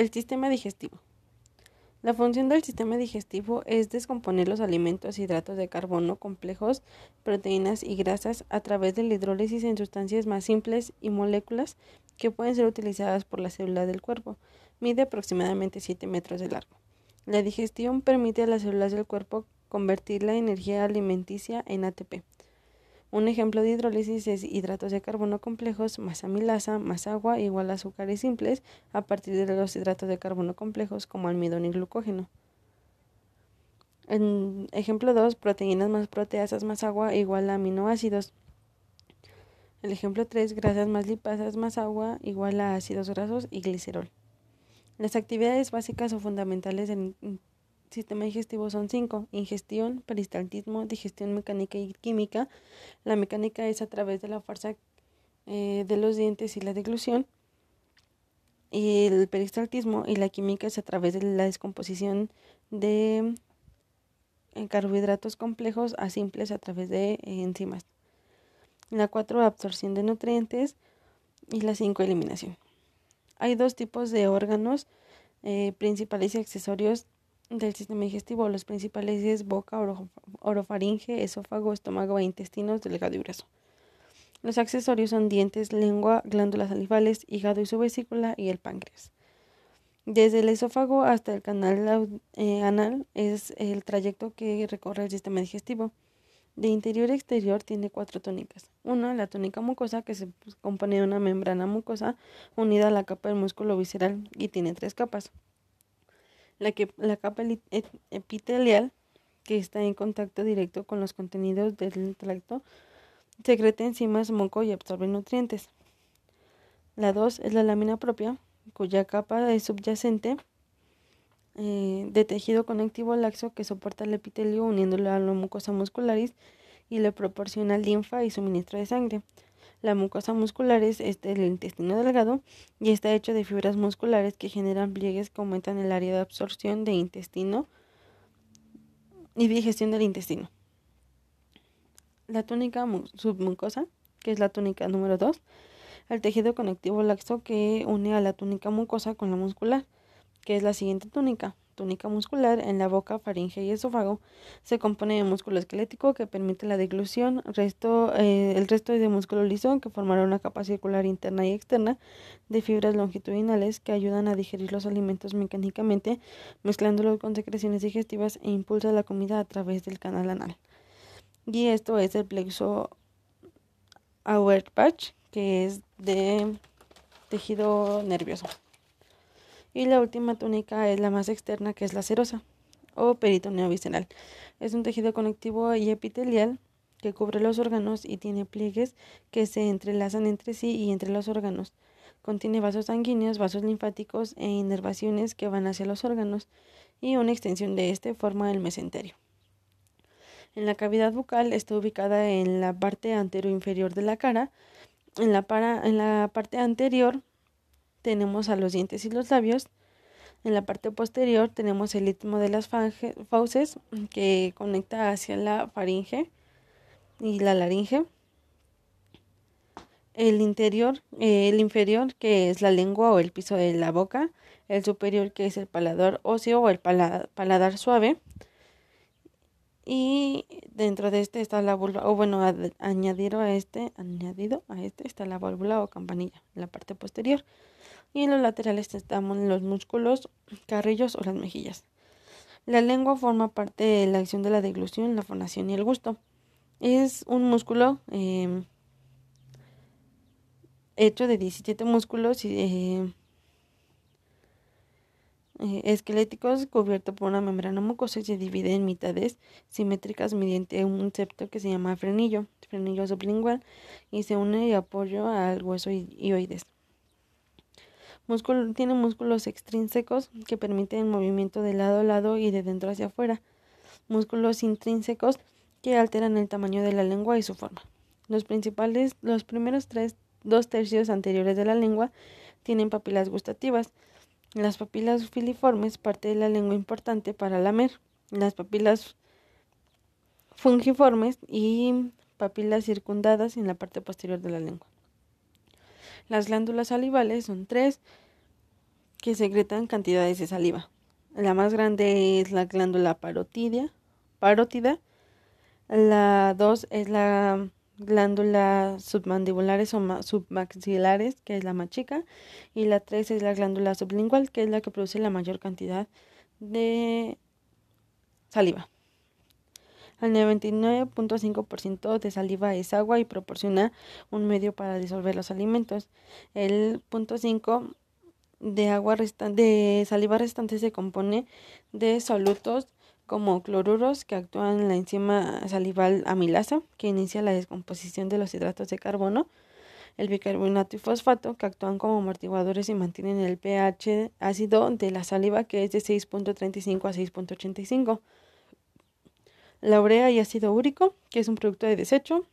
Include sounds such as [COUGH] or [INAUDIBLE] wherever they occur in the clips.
El sistema digestivo. La función del sistema digestivo es descomponer los alimentos, hidratos de carbono complejos, proteínas y grasas a través de la hidrólisis en sustancias más simples y moléculas que pueden ser utilizadas por las células del cuerpo. Mide aproximadamente 7 metros de largo. La digestión permite a las células del cuerpo convertir la energía alimenticia en ATP. Un ejemplo de hidrólisis es hidratos de carbono complejos más amilasa más agua igual a azúcares simples a partir de los hidratos de carbono complejos como almidón y glucógeno. En ejemplo 2, proteínas más proteasas más agua igual a aminoácidos. El ejemplo 3, grasas más lipasas más agua igual a ácidos grasos y glicerol. Las actividades básicas o fundamentales en sistema digestivo son cinco. Ingestión, peristaltismo, digestión mecánica y química. La mecánica es a través de la fuerza eh, de los dientes y la deglución. Y el peristaltismo y la química es a través de la descomposición de eh, carbohidratos complejos a simples a través de eh, enzimas. La cuatro, absorción de nutrientes. Y la cinco, eliminación. Hay dos tipos de órganos principales y accesorios del sistema digestivo. Los principales es boca, orofaringe, esófago, estómago e intestinos, delgado y grueso. Los accesorios son dientes, lengua, glándulas salivales, hígado y su vesícula y el páncreas. Desde el esófago hasta el canal eh, anal es el trayecto que recorre el sistema digestivo. De interior a exterior tiene cuatro túnicas. Una, la túnica mucosa, que se compone de una membrana mucosa unida a la capa del músculo visceral y tiene tres capas la, que, la capa epitelial, que está en contacto directo con los contenidos del tracto, secreta enzimas, moco y absorbe nutrientes. La 2 es la lámina propia, cuya capa es subyacente eh, de tejido conectivo laxo que soporta el epitelio uniéndolo a la mucosa muscularis y le proporciona linfa y suministro de sangre. La mucosa muscular es este, el intestino delgado y está hecho de fibras musculares que generan pliegues que aumentan el área de absorción de intestino y digestión del intestino. La túnica submucosa, que es la túnica número 2, el tejido conectivo laxo que une a la túnica mucosa con la muscular, que es la siguiente túnica túnica muscular en la boca, faringe y esófago. Se compone de músculo esquelético que permite la deglución, resto, eh, el resto es de músculo liso que formará una capa circular interna y externa de fibras longitudinales que ayudan a digerir los alimentos mecánicamente, mezclándolos con secreciones digestivas e impulsa la comida a través del canal anal. Y esto es el plexo Auerbach, que es de tejido nervioso. Y la última túnica es la más externa, que es la serosa o peritoneo visceral. Es un tejido conectivo y epitelial que cubre los órganos y tiene pliegues que se entrelazan entre sí y entre los órganos. Contiene vasos sanguíneos, vasos linfáticos e inervaciones que van hacia los órganos y una extensión de este forma el mesenterio. En la cavidad bucal está ubicada en la parte inferior de la cara. En la, para, en la parte anterior tenemos a los dientes y los labios. En la parte posterior tenemos el istmo de las fauces que conecta hacia la faringe y la laringe. El interior, el inferior que es la lengua o el piso de la boca. El superior que es el paladar óseo o el paladar, suave. Y dentro de este está la vulva, o bueno, añadido a este, añadido a este está la válvula o campanilla, en la parte posterior y en los laterales estamos los músculos, carrillos o las mejillas. La lengua forma parte de la acción de la deglución, la fonación y el gusto. Es un músculo em, hecho de 17 músculos eh, eh, esqueléticos cubierto por una membrana mucosa y se divide en mitades simétricas mediante un septo que se llama frenillo, frenillo sublingual, y se une y apoyo al hueso ioides tiene músculos extrínsecos que permiten el movimiento de lado a lado y de dentro hacia afuera. Músculos intrínsecos que alteran el tamaño de la lengua y su forma. Los principales, los primeros tres, dos tercios anteriores de la lengua tienen papilas gustativas. Las papilas filiformes, parte de la lengua importante para lamer. Las papilas fungiformes y papilas circundadas en la parte posterior de la lengua. Las glándulas salivales son tres, que secretan cantidades de saliva. La más grande es la glándula parótida, parótida. La dos es la glándula submandibulares o submaxilares, que es la más chica, y la tres es la glándula sublingual, que es la que produce la mayor cantidad de saliva. El 99.5% de saliva es agua y proporciona un medio para disolver los alimentos. El 0.5 de agua de saliva restante se compone de solutos como cloruros que actúan en la enzima salival amilasa que inicia la descomposición de los hidratos de carbono, el bicarbonato y fosfato que actúan como amortiguadores y mantienen el pH ácido de la saliva que es de 6.35 a 6.85. La urea y ácido úrico, que es un producto de desecho,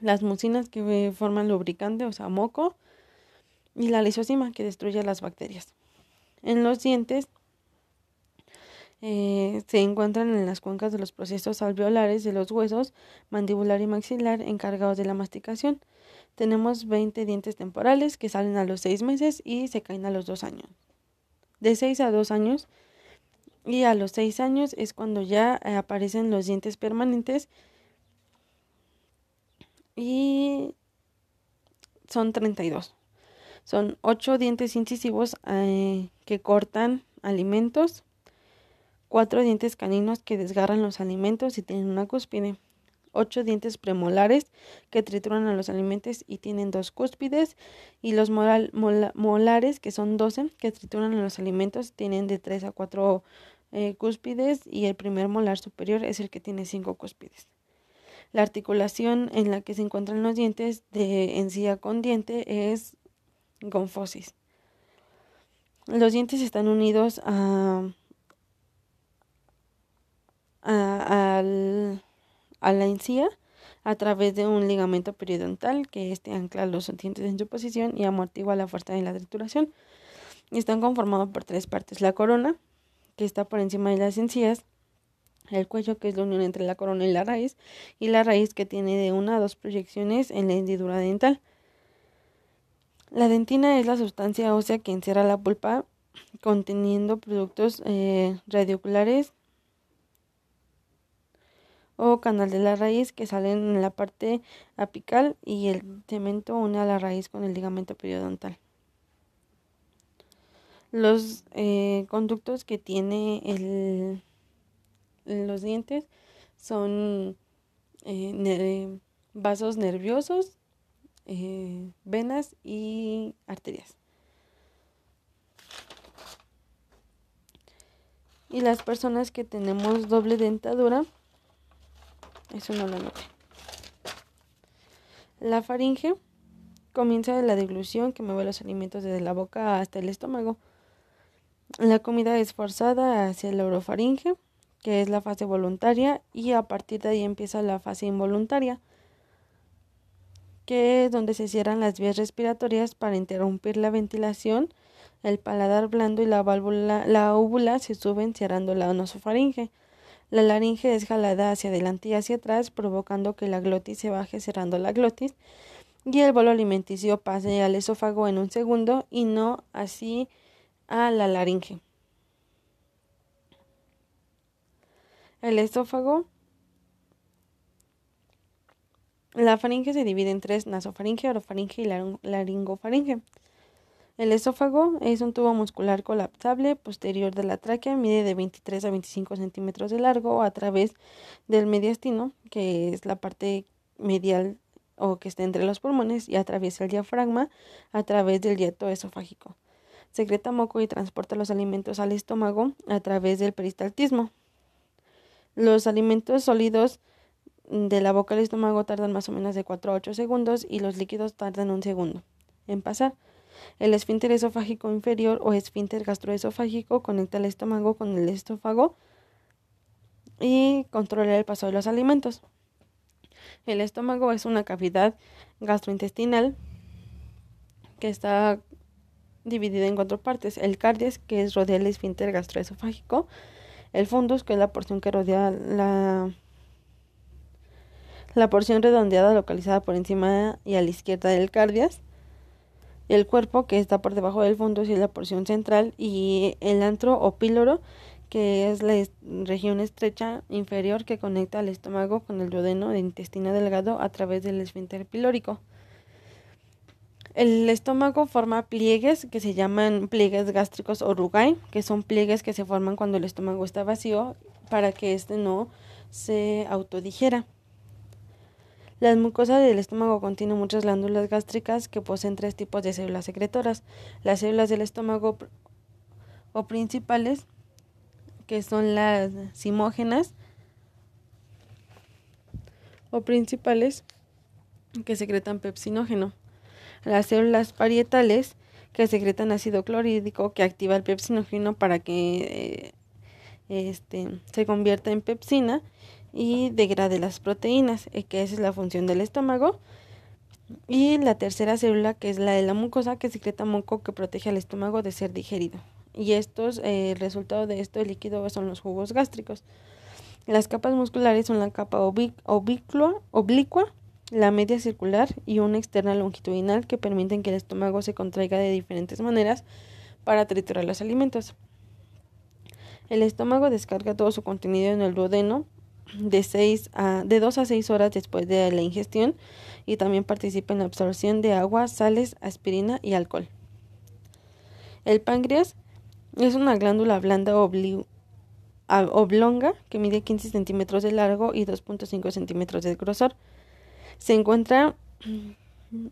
las mucinas que forman lubricante, o sea, moco, y la lisosima que destruye las bacterias. En los dientes eh, se encuentran en las cuencas de los procesos alveolares de los huesos mandibular y maxilar encargados de la masticación. Tenemos 20 dientes temporales que salen a los 6 meses y se caen a los 2 años. De 6 a 2 años y a los 6 años es cuando ya eh, aparecen los dientes permanentes y son 32. Son 8 dientes incisivos eh, que cortan alimentos cuatro dientes caninos que desgarran los alimentos y tienen una cúspide, ocho dientes premolares que trituran a los alimentos y tienen dos cúspides, y los molares, que son doce, que trituran a los alimentos, tienen de tres a cuatro eh, cúspides, y el primer molar superior es el que tiene cinco cúspides. La articulación en la que se encuentran los dientes de encía con diente es gonfosis. Los dientes están unidos a a, la encía a través de un ligamento periodontal que este ancla los dientes en su posición y amortigua la fuerza de la trituración. Están conformados por tres partes. La corona, que está por encima de las encías, el cuello, que es la unión entre la corona y la raíz, y la raíz, que tiene de una a dos proyecciones en la hendidura dental. La dentina es la sustancia ósea que encierra la pulpa conteniendo productos eh, radioculares o canal de la raíz que salen en la parte apical y el cemento une a la raíz con el ligamento periodontal. Los eh, conductos que tiene el, los dientes son eh, vasos nerviosos, eh, venas y arterias. Y las personas que tenemos doble dentadura, eso no lo noté. La faringe comienza de la deglución que mueve los alimentos desde la boca hasta el estómago. La comida es forzada hacia el orofaringe, que es la fase voluntaria, y a partir de ahí empieza la fase involuntaria, que es donde se cierran las vías respiratorias para interrumpir la ventilación. El paladar blando y la válvula, la óvula se suben cerrando la nosofaringe. La laringe es jalada hacia adelante y hacia atrás, provocando que la glotis se baje cerrando la glotis y el bolo alimenticio pase al esófago en un segundo y no así a la laringe. El esófago. La faringe se divide en tres, nasofaringe, orofaringe y laringofaringe. El esófago es un tubo muscular colapsable posterior de la tráquea, mide de 23 a 25 centímetros de largo a través del mediastino, que es la parte medial o que está entre los pulmones, y atraviesa el diafragma a través del dieto esofágico. Secreta moco y transporta los alimentos al estómago a través del peristaltismo. Los alimentos sólidos de la boca al estómago tardan más o menos de 4 a 8 segundos y los líquidos tardan un segundo en pasar. El esfínter esofágico inferior o esfínter gastroesofágico conecta el estómago con el estófago y controla el paso de los alimentos. El estómago es una cavidad gastrointestinal que está dividida en cuatro partes. El cardias, que es rodea el esfínter gastroesofágico. El fundus, que es la porción que rodea la, la porción redondeada localizada por encima y a la izquierda del cardias El cuerpo, que está por debajo del fondo, es la porción central, y el antro o píloro, que es la región estrecha inferior que conecta al estómago con el duodeno del intestino delgado a través del esfínter pilórico. El estómago forma pliegues que se llaman pliegues gástricos o rugae, que son pliegues que se forman cuando el estómago está vacío para que éste no se autodigera. La mucosa del estómago contiene muchas glándulas gástricas que poseen tres tipos de células secretoras. Las células del estómago o principales, que son las simógenas o principales, que secretan pepsinógeno. Las células parietales, que secretan ácido clorhídrico, que activa el pepsinógeno para que eh, este, se convierta en pepsina y degrade las proteínas, eh, que esa es la función del estómago. Y la tercera célula, que es la de la mucosa, que secreta moco que protege al estómago de ser digerido. Y estos, eh, el resultado de esto, el líquido, son los jugos gástricos. Las capas musculares son la capa oblicua, oblicua, la media circular y una externa longitudinal que permiten que el estómago se contraiga de diferentes maneras para triturar los alimentos. El estómago descarga todo su contenido en el duodeno de, seis a, de 2 a 6 horas después de la ingestión y también participa en la absorción de agua, sales, aspirina y alcohol. El páncreas es una glándula blanda oblonga que mide 15 centímetros de largo y 2.5 centímetros de grosor. Se encuentra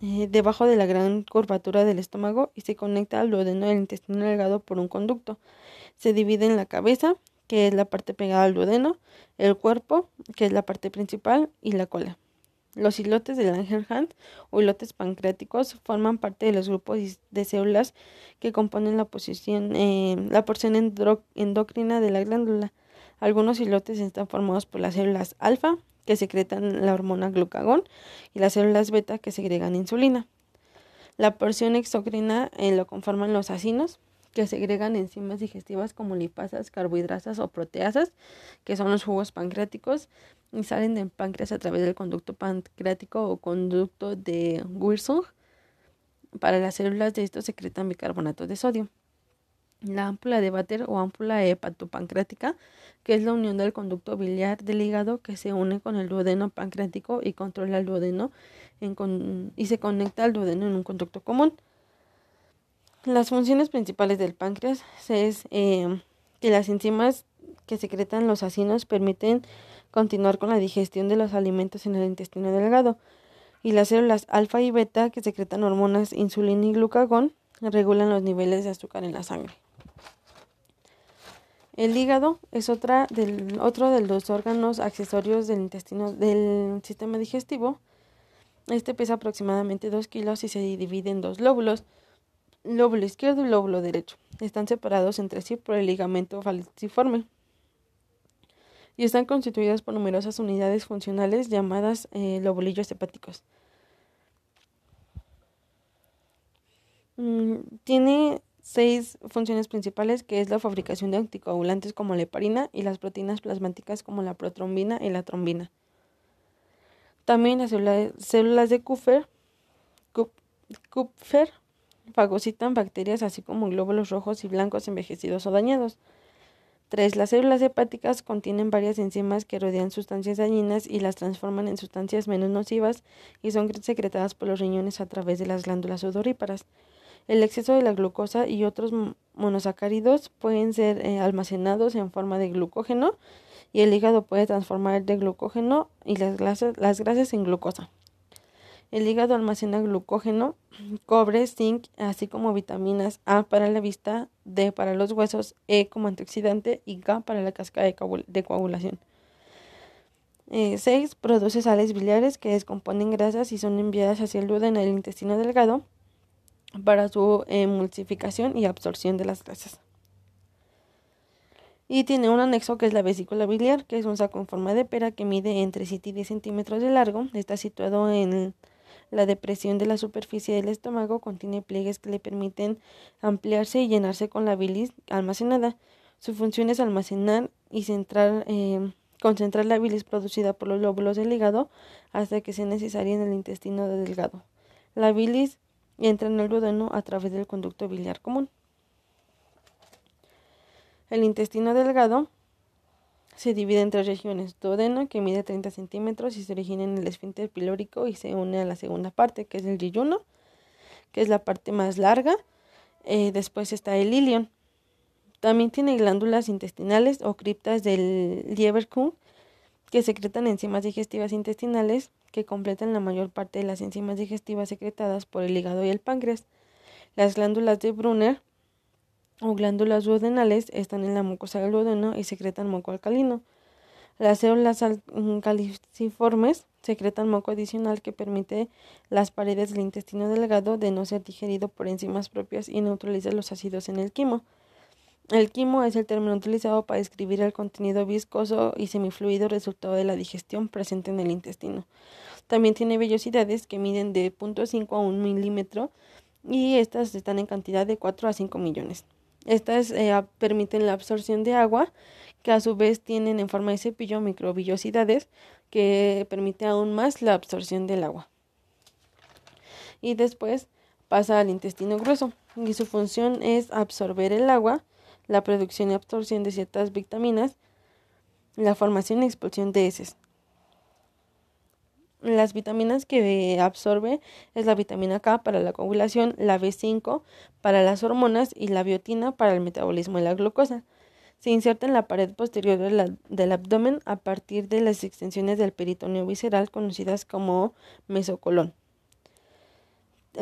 eh, debajo de la gran curvatura del estómago y se conecta al duodeno del intestino delgado por un conducto. Se divide en la cabeza, que es la parte pegada al duodeno, el cuerpo, que es la parte principal, y la cola. Los hilotes de Langerhans o hilotes pancreáticos forman parte de los grupos de células que componen la, posición, eh, la porción endocrina de la glándula. Algunos hilotes están formados por las células alfa, que secretan la hormona glucagón, y las células beta, que segregan insulina. La porción exocrina eh, lo conforman los acinos, que segregan enzimas digestivas como lipasas, carbohidratas o proteasas, que son los jugos pancreáticos, y salen del páncreas a través del conducto pancreático o conducto de Wirsung. Para las células de estos secretan bicarbonato de sodio. La ámpula de Bater o ámpula hepatopancreática, que es la unión del conducto biliar del hígado que se une con el duodeno pancreático y controla el duodeno y se conecta al duodeno en un conducto común. Las funciones principales del páncreas es eh, que las enzimas que secretan los acinos permiten continuar con la digestión de los alimentos en el intestino delgado y las células alfa y beta que secretan hormonas insulina y glucagón regulan los niveles de azúcar en la sangre. El hígado es otra otro de los órganos accesorios del intestino del sistema digestivo. Este pesa aproximadamente 2 kilos y se divide en dos lóbulos lóbulo izquierdo y lóbulo derecho. Están separados entre sí por el ligamento falciforme y están constituidos por numerosas unidades funcionales llamadas eh, lobulillos hepáticos. Mm, tiene seis funciones principales, que es la fabricación de anticoagulantes como la heparina y las proteínas plasmáticas como la protrombina y la trombina. También las células de Kupfer, Kupfer fagocitan bacterias así como glóbulos rojos y blancos envejecidos o dañados. 3. Las células hepáticas contienen varias enzimas que rodean sustancias dañinas y las transforman en sustancias menos nocivas y son secretadas por los riñones a través de las glándulas sudoríparas. El exceso de la glucosa y otros monosacáridos pueden ser eh, almacenados en forma de glucógeno y el hígado puede transformar de glucógeno y las las grasas en glucosa. El hígado almacena glucógeno, [CLEARS THROAT] cobre, zinc, así como vitaminas A para la vista, D para los huesos, E como antioxidante y K para la cascada de, coagulación. 6. Eh, produce sales biliares que descomponen grasas y son enviadas hacia el duodeno del intestino delgado para su emulsificación y absorción de las grasas. Y tiene un anexo que es la vesícula biliar, que es un saco en forma de pera que mide entre 7 y 10 centímetros de largo. Está situado en la depresión de la superficie del estómago contiene pliegues que le permiten ampliarse y llenarse con la bilis almacenada. Su función es almacenar y centrar, eh, concentrar la bilis producida por los lóbulos del hígado hasta que sea necesaria en el intestino delgado. La bilis entra en el duodeno a través del conducto biliar común. El intestino delgado se divide en tres regiones. Duodeno, que mide 30 centímetros y se origina en el esfínter pilórico y se une a la segunda parte, que es el yeyuno, que es la parte más larga. Eh, después está el ilion. También tiene glándulas intestinales o criptas del Lieberkühn, que secretan enzimas digestivas intestinales que completan la mayor parte de las enzimas digestivas secretadas por el hígado y el páncreas. Las glándulas de Brunner o glándulas duodenales están en la mucosa del duodeno y secretan moco alcalino. Las células caliciformes secretan moco adicional que permite las paredes del intestino delgado de no ser digerido por enzimas propias y neutraliza los ácidos en el quimo. El quimo es el término utilizado para describir el contenido viscoso y semifluido resultado de la digestión presente en el intestino. También tiene vellosidades que miden de 0.5 a 1 milímetro y estas están en cantidad de 4 a 5 millones. Estas eh, permiten la absorción de agua, que a su vez tienen en forma de cepillo microvillosidades que permite aún más la absorción del agua. Y después pasa al intestino grueso y su función es absorber el agua la producción y absorción de ciertas vitaminas, la formación y expulsión de heces. Las vitaminas que absorbe es la vitamina K para la coagulación, la B5 para las hormonas y la biotina para el metabolismo de la glucosa. Se inserta en la pared posterior del abdomen a partir de las extensiones del peritoneo visceral conocidas como mesocolón.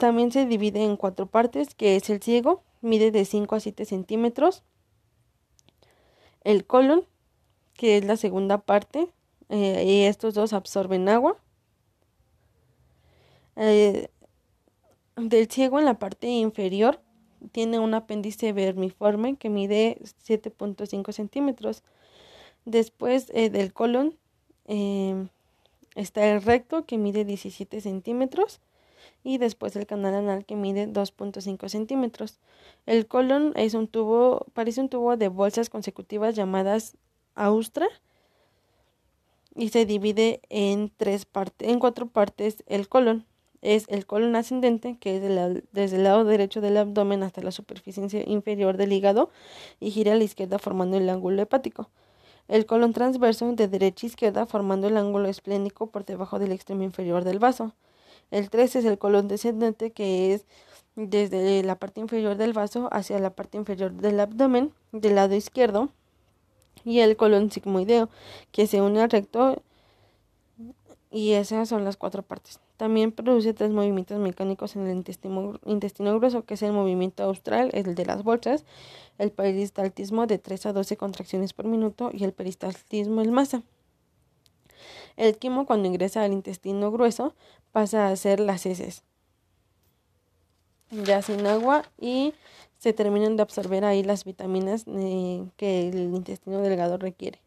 También se divide en cuatro partes, que es el ciego, mide de 5 a 7 centímetros, el colon, que es la segunda parte, eh, y estos dos absorben agua. Eh, del ciego en la parte inferior tiene un apéndice vermiforme que mide 7.5 centímetros. Después eh, del colon está el recto que mide 17 centímetros y después el canal anal que mide 2.5 centímetros. El colon es un tubo, parece un tubo de bolsas consecutivas llamadas austra y se divide en tres partes, en cuatro partes el colon. Es el colon ascendente, que es desde el lado derecho del abdomen hasta la superficie inferior del hígado y gira a la izquierda formando el ángulo hepático. El colon transverso de derecha a izquierda formando el ángulo esplénico por debajo del extremo inferior del vaso. El 3 es el colon descendente que es desde la parte inferior del vaso hacia la parte inferior del abdomen del lado izquierdo y el colon sigmoideo que se une al recto y esas son las cuatro partes. También produce tres movimientos mecánicos en el intestino, grueso, que es el movimiento austral, el de las bolsas, el peristaltismo de 3 a 12 contracciones por minuto y el peristaltismo el masa. El quimo cuando ingresa al intestino grueso pasa a ser las heces ya sin agua y se terminan de absorber ahí las vitaminas eh, que el intestino delgado requiere.